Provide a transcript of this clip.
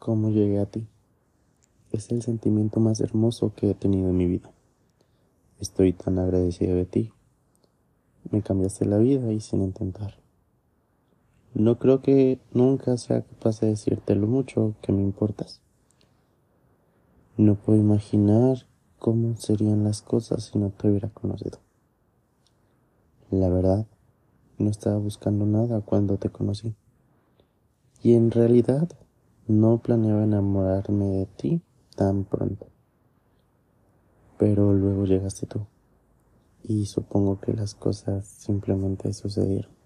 cómo llegué a ti. Es el sentimiento más hermoso que he tenido en mi vida. Estoy tan agradecido de ti. Me cambiaste la vida y sin intentar. No creo que nunca sea capaz de decirte lo mucho que me importas. No puedo imaginar cómo serían las cosas si no te hubiera conocido. La verdad, no estaba buscando nada cuando te conocí. Y en realidad no planeaba enamorarme de ti tan pronto. Pero luego llegaste tú. Y supongo que las cosas simplemente sucedieron.